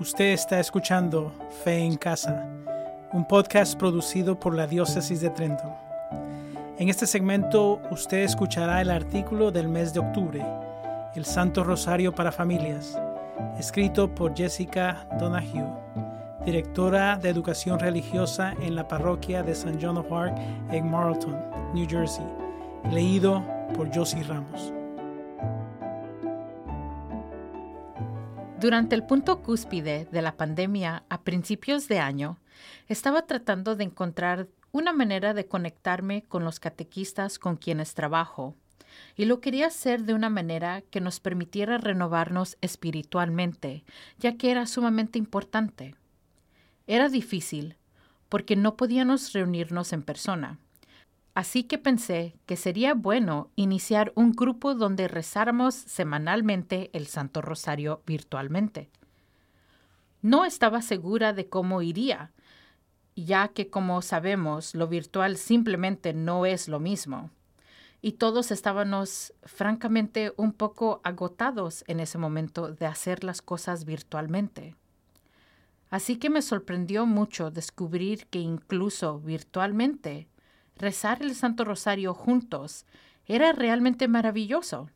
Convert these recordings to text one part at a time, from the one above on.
Usted está escuchando Fe en Casa, un podcast producido por la Diócesis de Trenton. En este segmento usted escuchará el artículo del mes de octubre, El Santo Rosario para Familias, escrito por Jessica Donahue, directora de Educación Religiosa en la parroquia de St. John of Arc en Marlton, New Jersey, leído por Josie Ramos. Durante el punto cúspide de la pandemia a principios de año, estaba tratando de encontrar una manera de conectarme con los catequistas con quienes trabajo, y lo quería hacer de una manera que nos permitiera renovarnos espiritualmente, ya que era sumamente importante. Era difícil, porque no podíamos reunirnos en persona Así que pensé que sería bueno iniciar un grupo donde rezáramos semanalmente el Santo Rosario virtualmente. No estaba segura de cómo iría, ya que como sabemos, lo virtual simplemente no es lo mismo. Y todos estábamos francamente un poco agotados en ese momento de hacer las cosas virtualmente. Así que me sorprendió mucho descubrir que incluso virtualmente rezar el Santo Rosario juntos era realmente maravilloso.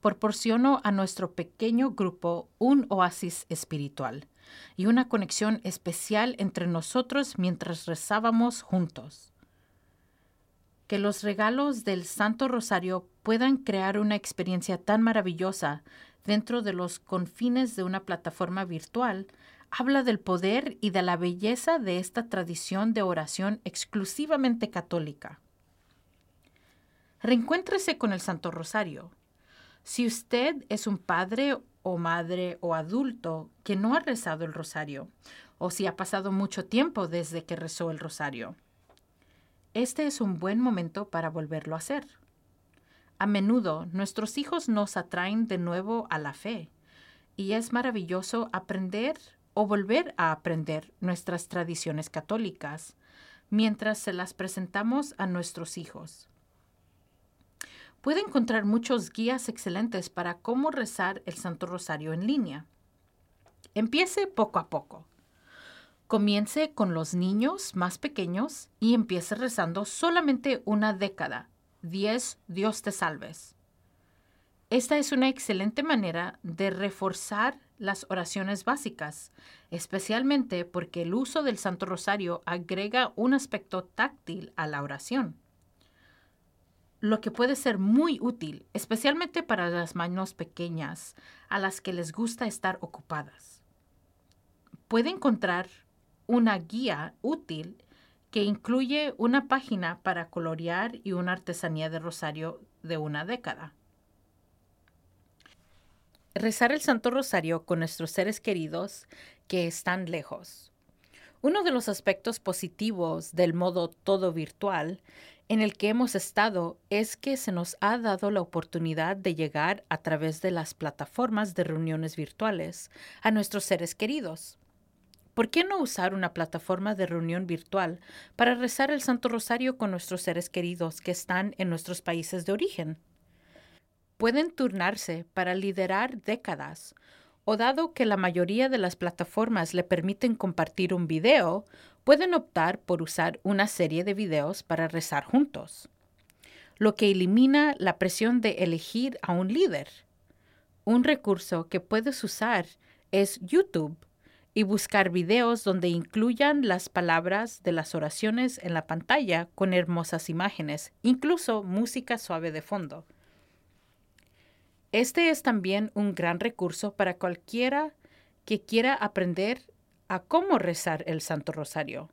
Proporcionó a nuestro pequeño grupo un oasis espiritual y una conexión especial entre nosotros mientras rezábamos juntos. Que los regalos del Santo Rosario puedan crear una experiencia tan maravillosa dentro de los confines de una plataforma virtual habla del poder y de la belleza de esta tradición de oración exclusivamente católica. Reencuéntrese con el Santo Rosario. Si usted es un padre o madre o adulto que no ha rezado el rosario, o si ha pasado mucho tiempo desde que rezó el rosario, este es un buen momento para volverlo a hacer. A menudo nuestros hijos nos atraen de nuevo a la fe y es maravilloso aprender o volver a aprender nuestras tradiciones católicas mientras se las presentamos a nuestros hijos. Puede encontrar muchos guías excelentes para cómo rezar el Santo Rosario en línea. Empiece poco a poco. Comience con los niños más pequeños y empiece rezando solamente una década. Diez Dios te salves. Esta es una excelente manera de reforzar las oraciones básicas, especialmente porque el uso del Santo Rosario agrega un aspecto táctil a la oración, lo que puede ser muy útil, especialmente para las manos pequeñas a las que les gusta estar ocupadas. Puede encontrar una guía útil que incluye una página para colorear y una artesanía de rosario de una década. Rezar el Santo Rosario con nuestros seres queridos que están lejos. Uno de los aspectos positivos del modo todo virtual en el que hemos estado es que se nos ha dado la oportunidad de llegar a través de las plataformas de reuniones virtuales a nuestros seres queridos. ¿Por qué no usar una plataforma de reunión virtual para rezar el Santo Rosario con nuestros seres queridos que están en nuestros países de origen? Pueden turnarse para liderar décadas, o dado que la mayoría de las plataformas le permiten compartir un video, pueden optar por usar una serie de videos para rezar juntos, lo que elimina la presión de elegir a un líder. Un recurso que puedes usar es YouTube y buscar videos donde incluyan las palabras de las oraciones en la pantalla con hermosas imágenes, incluso música suave de fondo. Este es también un gran recurso para cualquiera que quiera aprender a cómo rezar el Santo Rosario.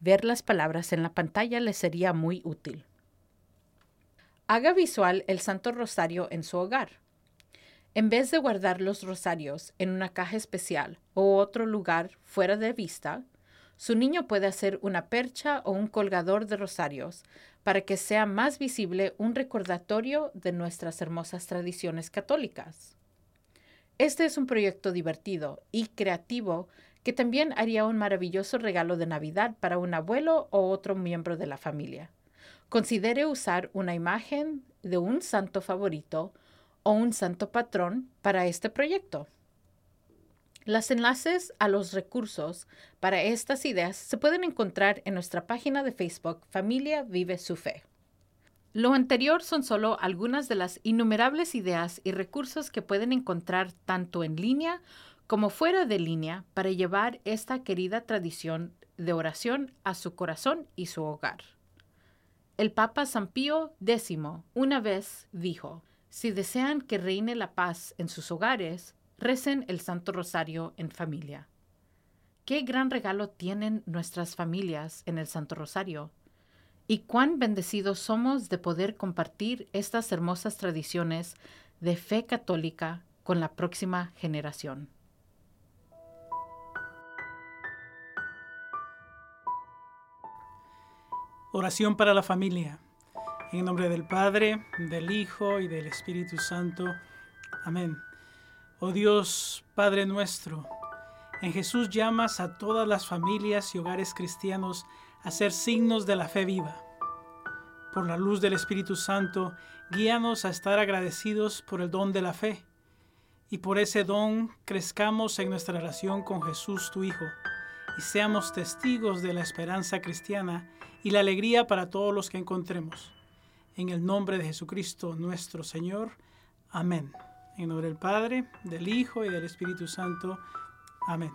Ver las palabras en la pantalla le sería muy útil. Haga visual el Santo Rosario en su hogar. En vez de guardar los rosarios en una caja especial o otro lugar fuera de vista, su niño puede hacer una percha o un colgador de rosarios para que sea más visible un recordatorio de nuestras hermosas tradiciones católicas. Este es un proyecto divertido y creativo que también haría un maravilloso regalo de Navidad para un abuelo o otro miembro de la familia. Considere usar una imagen de un santo favorito o un santo patrón para este proyecto. Los enlaces a los recursos para estas ideas se pueden encontrar en nuestra página de Facebook Familia Vive su Fe. Lo anterior son solo algunas de las innumerables ideas y recursos que pueden encontrar tanto en línea como fuera de línea para llevar esta querida tradición de oración a su corazón y su hogar. El Papa San Pío X una vez dijo, si desean que reine la paz en sus hogares, recen el Santo Rosario en familia. Qué gran regalo tienen nuestras familias en el Santo Rosario y cuán bendecidos somos de poder compartir estas hermosas tradiciones de fe católica con la próxima generación. Oración para la familia. En nombre del Padre, del Hijo y del Espíritu Santo. Amén. Oh Dios, Padre nuestro, en Jesús llamas a todas las familias y hogares cristianos a ser signos de la fe viva. Por la luz del Espíritu Santo, guíanos a estar agradecidos por el don de la fe y por ese don crezcamos en nuestra relación con Jesús tu Hijo y seamos testigos de la esperanza cristiana y la alegría para todos los que encontremos. En el nombre de Jesucristo nuestro Señor. Amén. En nombre del Padre, del Hijo y del Espíritu Santo. Amén.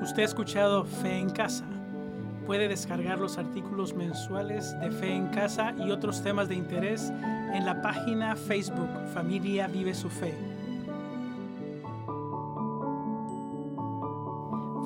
Usted ha escuchado Fe en Casa. Puede descargar los artículos mensuales de Fe en Casa y otros temas de interés en la página Facebook Familia Vive su Fe.